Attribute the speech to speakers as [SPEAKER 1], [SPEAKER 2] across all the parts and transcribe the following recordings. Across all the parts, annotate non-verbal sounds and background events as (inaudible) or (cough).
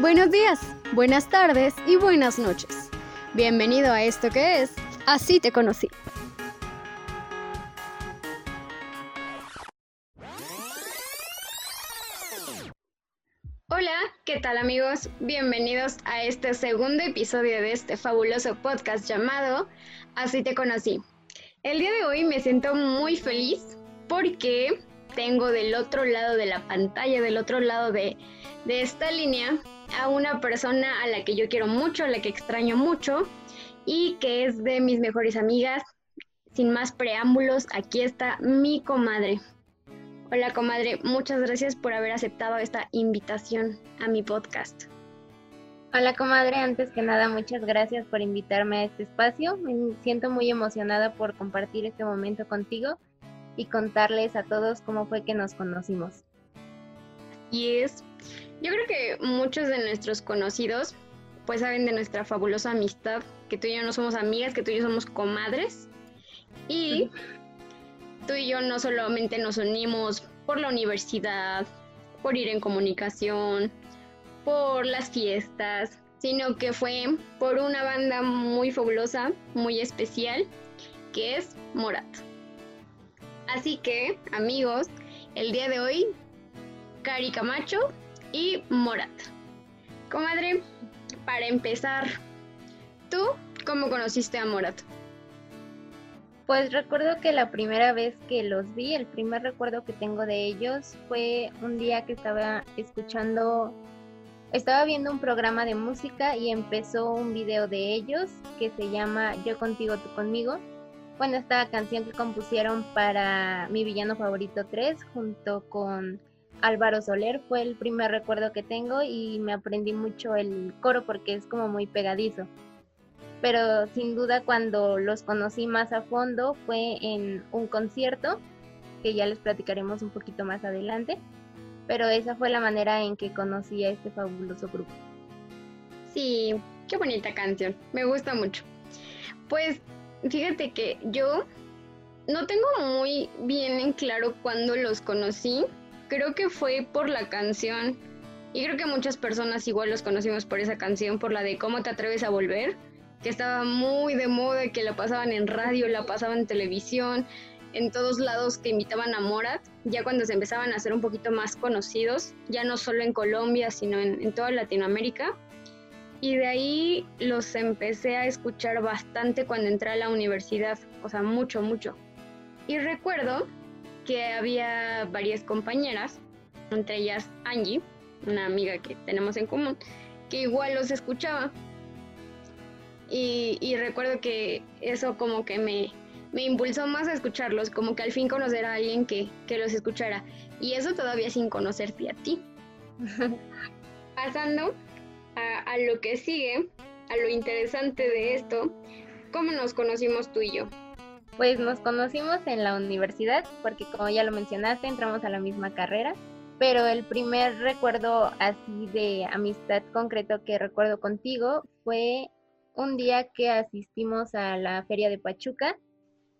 [SPEAKER 1] Buenos días, buenas tardes y buenas noches. Bienvenido a esto que es Así te conocí. Hola, ¿qué tal amigos? Bienvenidos a este segundo episodio de este fabuloso podcast llamado Así te conocí. El día de hoy me siento muy feliz porque tengo del otro lado de la pantalla, del otro lado de, de esta línea, a una persona a la que yo quiero mucho, a la que extraño mucho y que es de mis mejores amigas. Sin más preámbulos, aquí está mi comadre. Hola comadre, muchas gracias por haber aceptado esta invitación a mi podcast.
[SPEAKER 2] Hola comadre, antes que nada muchas gracias por invitarme a este espacio. Me siento muy emocionada por compartir este momento contigo y contarles a todos cómo fue que nos conocimos.
[SPEAKER 1] Y es, yo creo que muchos de nuestros conocidos pues saben de nuestra fabulosa amistad, que tú y yo no somos amigas, que tú y yo somos comadres. Y tú y yo no solamente nos unimos por la universidad, por ir en comunicación, por las fiestas, sino que fue por una banda muy fabulosa, muy especial, que es Morat. Así que, amigos, el día de hoy, Cari Camacho y Morat. Comadre, para empezar, ¿tú cómo conociste a Morat?
[SPEAKER 2] Pues recuerdo que la primera vez que los vi, el primer recuerdo que tengo de ellos fue un día que estaba escuchando, estaba viendo un programa de música y empezó un video de ellos que se llama Yo contigo, tú conmigo. Bueno, esta canción que compusieron para mi villano favorito 3 junto con Álvaro Soler fue el primer recuerdo que tengo y me aprendí mucho el coro porque es como muy pegadizo. Pero sin duda cuando los conocí más a fondo fue en un concierto, que ya les platicaremos un poquito más adelante. Pero esa fue la manera en que conocí a este fabuloso grupo.
[SPEAKER 1] Sí, qué bonita canción, me gusta mucho. Pues fíjate que yo no tengo muy bien en claro cuándo los conocí, creo que fue por la canción. Y creo que muchas personas igual los conocimos por esa canción, por la de ¿Cómo te atreves a volver? Que estaba muy de moda, que la pasaban en radio, la pasaban en televisión, en todos lados que invitaban a Morat, ya cuando se empezaban a ser un poquito más conocidos, ya no solo en Colombia, sino en, en toda Latinoamérica. Y de ahí los empecé a escuchar bastante cuando entré a la universidad, o sea, mucho, mucho. Y recuerdo que había varias compañeras, entre ellas Angie, una amiga que tenemos en común, que igual los escuchaba. Y, recuerdo que eso como que me, me, impulsó más a escucharlos, como que al fin conocer a alguien que, que los escuchara. Y eso todavía sin conocerte a ti. (laughs) Pasando a, lo que sigue, a lo interesante de esto, ¿cómo nos conocimos tú y yo?
[SPEAKER 2] Pues nos conocimos en la universidad, porque como ya lo mencionaste, entramos a la misma carrera, pero el primer recuerdo así de amistad concreto que recuerdo contigo fue un día que asistimos a la feria de Pachuca,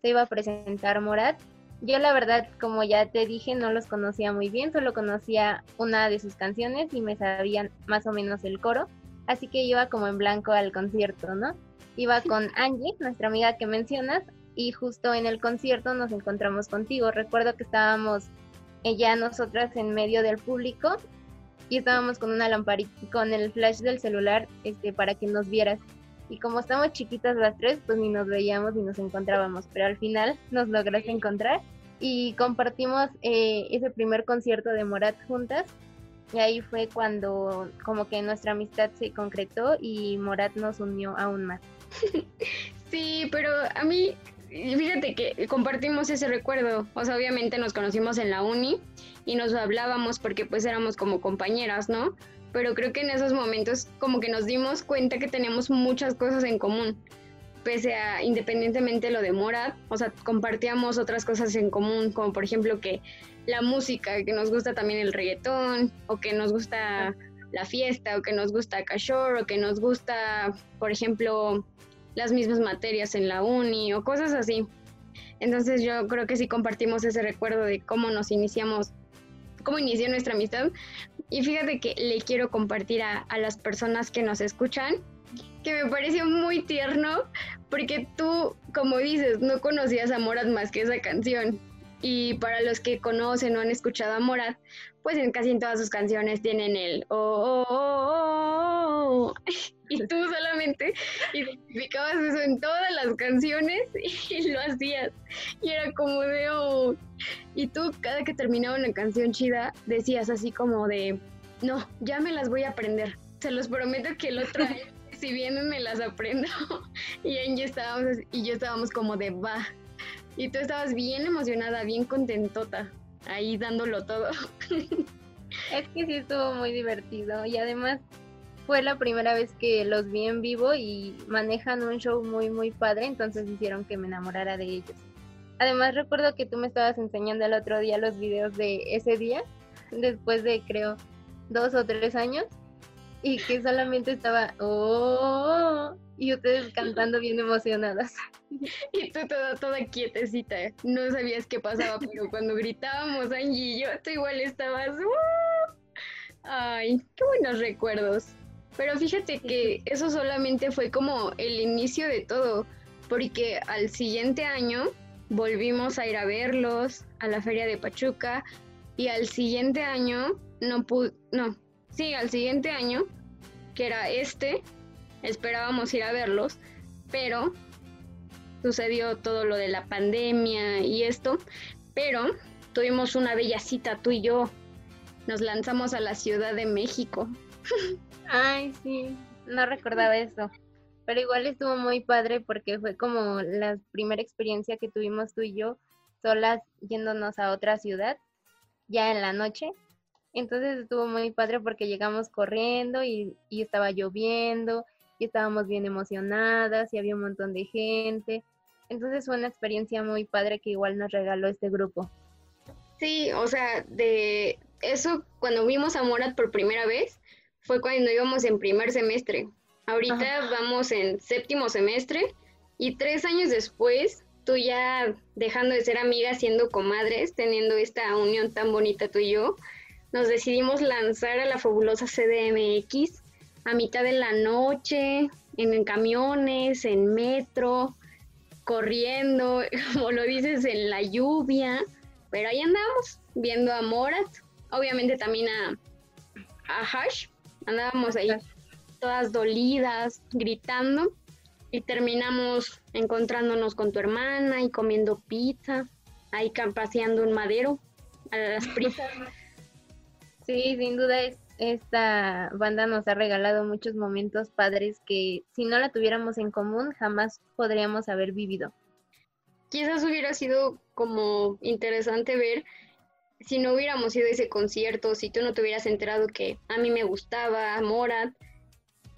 [SPEAKER 2] se iba a presentar Morat. Yo la verdad, como ya te dije, no los conocía muy bien, solo conocía una de sus canciones y me sabían más o menos el coro, así que iba como en blanco al concierto, ¿no? Iba (laughs) con Angie, nuestra amiga que mencionas, y justo en el concierto nos encontramos contigo. Recuerdo que estábamos ella, nosotras en medio del público y estábamos con una lamparita, con el flash del celular este, para que nos vieras. Y como estamos chiquitas las tres, pues ni nos veíamos ni nos encontrábamos, pero al final nos lograste encontrar y compartimos eh, ese primer concierto de Morat juntas. Y ahí fue cuando como que nuestra amistad se concretó y Morat nos unió aún más. (laughs)
[SPEAKER 1] Sí, pero a mí fíjate que compartimos ese recuerdo, o sea, obviamente nos conocimos en la uni y nos hablábamos porque pues éramos como compañeras, ¿no? Pero creo que en esos momentos como que nos dimos cuenta que teníamos muchas cosas en común, pese a independientemente lo de Morat, o sea, compartíamos otras cosas en común, como por ejemplo que la música, que nos gusta también el reggaetón, o que nos gusta la fiesta, o que nos gusta Cashore, o que nos gusta, por ejemplo, las mismas materias en la uni o cosas así. Entonces yo creo que sí compartimos ese recuerdo de cómo nos iniciamos cómo inició nuestra amistad. Y fíjate que le quiero compartir a, a las personas que nos escuchan que me pareció muy tierno porque tú, como dices, no conocías a Morat más que esa canción. Y para los que conocen o han escuchado a Morat, pues en casi en todas sus canciones tienen el oh, oh, oh, oh, (laughs) y tú solamente identificabas eso en todas las canciones (laughs) y lo hacías. Y era como de oh. Y tú cada que terminaba una canción chida decías así como de no, ya me las voy a aprender. Se los prometo que el otro año (laughs) si vienen me las aprendo. y Angie estábamos, y yo estábamos como de va. Y tú estabas bien emocionada, bien contentota, ahí dándolo todo.
[SPEAKER 2] es que sí estuvo muy divertido y además fue la primera vez que los vi en vivo y manejan un show muy muy padre, entonces hicieron que me enamorara de ellos. Además recuerdo que tú me estabas enseñando el otro día los videos de ese día, después de creo dos o tres años, y que solamente estaba, oh, y ustedes cantando bien emocionadas. (laughs)
[SPEAKER 1] Y tú toda, toda quietecita, no sabías qué pasaba, pero cuando gritábamos Angie y yo, tú igual estabas, uh". ay, qué buenos recuerdos. Pero fíjate que eso solamente fue como el inicio de todo, porque al siguiente año volvimos a ir a verlos a la feria de Pachuca y al siguiente año no pude, no, sí, al siguiente año, que era este, esperábamos ir a verlos, pero sucedió todo lo de la pandemia y esto, pero tuvimos una bella cita tú y yo. Nos lanzamos a la Ciudad de México.
[SPEAKER 2] Ay, sí, no recordaba eso. Pero igual estuvo muy padre porque fue como la primera experiencia que tuvimos tú y yo solas yéndonos a otra ciudad ya en la noche entonces estuvo muy padre porque llegamos corriendo y, estaba lloviendo y estábamos bien emocionadas y había un montón de gente. Entonces fue una experiencia muy padre que igual nos regaló este grupo.
[SPEAKER 1] Sí, o sea, de eso cuando vimos a Morat por primera vez fue cuando íbamos en primer semestre. Ahorita vamos en séptimo semestre y tres años después, tú ya dejando de ser amigas, siendo comadres, teniendo esta unión tan bonita tú y yo, nos decidimos lanzar a la fabulosa CDMX a mitad de la noche, en camiones, en metro, corriendo, (laughs) como lo dices, en la lluvia, pero ahí andamos, viendo a Morat, obviamente también a, a Hash, andábamos ahí todas dolidas, gritando, y terminamos encontrándonos con tu hermana y comiendo pizza, ahí paseando un madero a las prisas. (laughs)
[SPEAKER 2] Sí, sin duda esta banda nos ha regalado muchos momentos padres que si no la tuviéramos en común jamás podríamos haber vivido.
[SPEAKER 1] Quizás hubiera sido como interesante ver si no hubiéramos ido ese concierto, si tú no te hubieras enterado que a mí me gustaba Morat,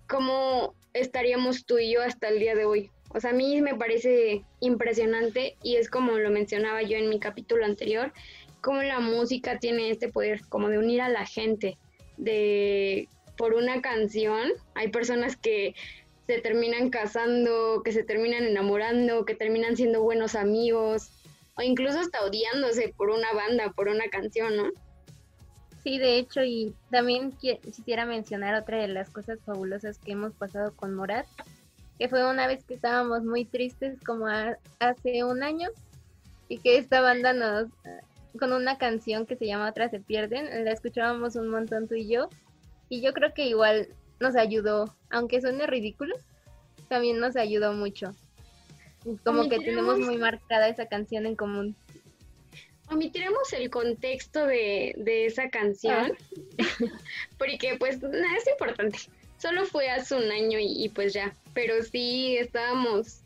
[SPEAKER 1] cómo estaríamos tú y yo hasta el día de hoy. O sea, a mí me parece impresionante y es como lo mencionaba yo en mi capítulo anterior, cómo la música tiene este poder como de unir a la gente, de por una canción, hay personas que se terminan casando, que se terminan enamorando, que terminan siendo buenos amigos, o incluso hasta odiándose por una banda, por una canción, ¿no?
[SPEAKER 2] Sí, de hecho, y también quisiera mencionar otra de las cosas fabulosas que hemos pasado con Morat, que fue una vez que estábamos muy tristes como hace un año y que esta banda nos con una canción que se llama Otras se pierden, la escuchábamos un montón tú y yo, y yo creo que igual nos ayudó, aunque suene ridículo, también nos ayudó mucho. Como que tenemos muy marcada esa canción en común.
[SPEAKER 1] Omitiremos el contexto de, de esa canción, ah. (laughs) porque pues nada es importante. Solo fue hace un año y, y pues ya, pero sí estábamos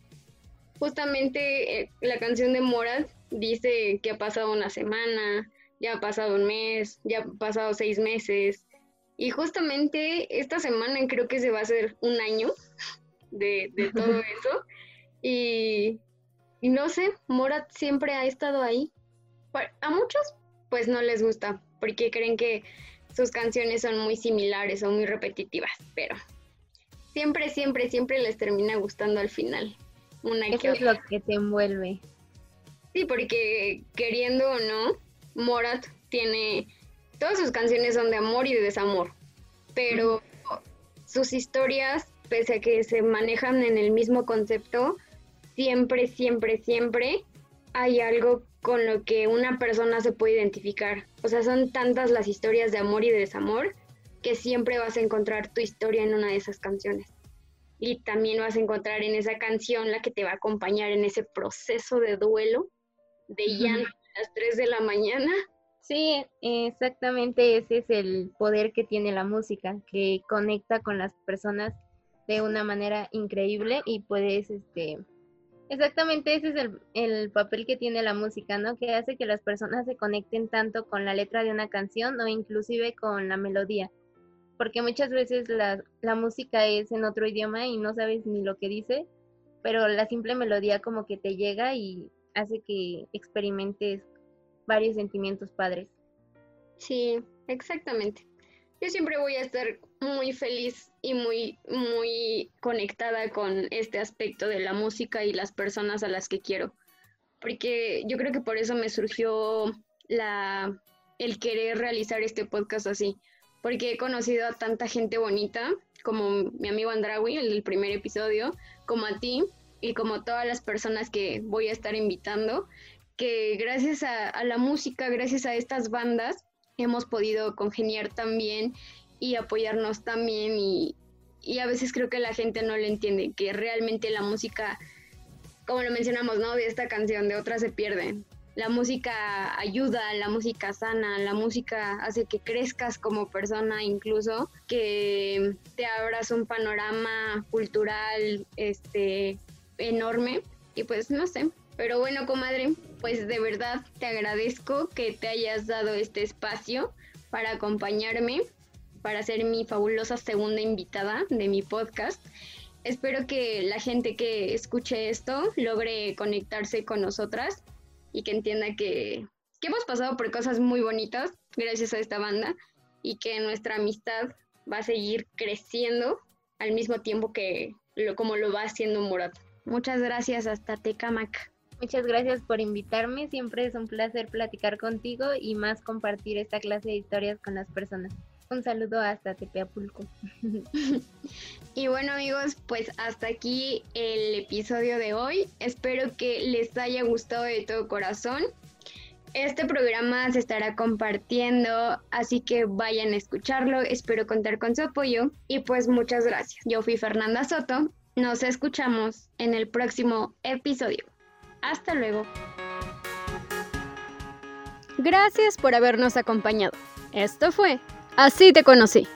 [SPEAKER 1] justamente eh, la canción de Morat dice que ha pasado una semana, ya ha pasado un mes, ya ha pasado seis meses. Y justamente esta semana creo que se va a hacer un año (laughs) de, todo (laughs) eso. Y, no sé, Morat siempre ha estado ahí. A muchos pues no les gusta porque creen que sus canciones son muy similares o muy repetitivas, pero siempre, siempre, siempre les termina gustando al final.
[SPEAKER 2] Una Eso es lo que te envuelve.
[SPEAKER 1] Sí, porque queriendo o no, Morat tiene todas sus canciones son de amor y de desamor, pero sus historias, pese a que se manejan en el mismo concepto, siempre, siempre, siempre hay algo con lo que una persona se puede identificar. O sea, son tantas las historias de amor y de desamor que siempre vas a encontrar tu historia en una de esas canciones. Y también vas a encontrar en esa canción la que te va a acompañar en ese proceso de duelo, de llanto a las 3 de la mañana.
[SPEAKER 2] Sí, exactamente ese es el poder que tiene la música, que conecta con las personas de una manera increíble y puedes, este, exactamente ese es el, el, papel que tiene la música, ¿no? Que hace que las personas se conecten tanto con la letra de una canción o inclusive con la melodía porque muchas veces la, la música es en otro idioma y no sabes ni lo que dice, pero la simple melodía como que te llega y hace que experimentes varios sentimientos padres.
[SPEAKER 1] Sí, exactamente. Yo siempre voy a estar muy feliz y muy, muy conectada con este aspecto de la música y las personas a las que quiero. Porque yo creo que por eso me surgió la, el querer realizar este podcast así porque he conocido a tanta gente bonita, como mi amigo Andrawi, el primer episodio, como a ti y como todas las personas que voy a estar invitando, que gracias a, la música, gracias a estas bandas, hemos podido congeniar también y apoyarnos también y, y a veces creo que la gente no le entiende, que realmente la música, como lo mencionamos, ¿no? De esta canción, de otra se pierde la música ayuda, la música sana, la música hace que crezcas como persona incluso, que te abras un panorama cultural este enorme y pues no sé, pero bueno, comadre, pues de verdad te agradezco que te hayas dado este espacio para acompañarme, para ser mi fabulosa segunda invitada de mi podcast. Espero que la gente que escuche esto logre conectarse con nosotras y que entienda que, hemos pasado por cosas muy bonitas gracias a esta banda y que nuestra amistad va a seguir creciendo al mismo tiempo que lo, como lo va haciendo Morato. Muchas gracias, hasta Tecamac.
[SPEAKER 2] Muchas gracias por invitarme, siempre es un placer platicar contigo y más compartir esta clase de historias con las personas. Un saludo hasta Tepeapulco. (laughs)
[SPEAKER 1] y bueno amigos, pues hasta aquí el episodio de hoy. Espero que les haya gustado de todo corazón. Este programa se estará compartiendo, así que vayan a escucharlo. Espero contar con su apoyo y pues muchas gracias. Yo fui Fernanda Soto. Nos escuchamos en el próximo episodio. Hasta luego. Gracias por habernos acompañado. Esto fue Así te conocí.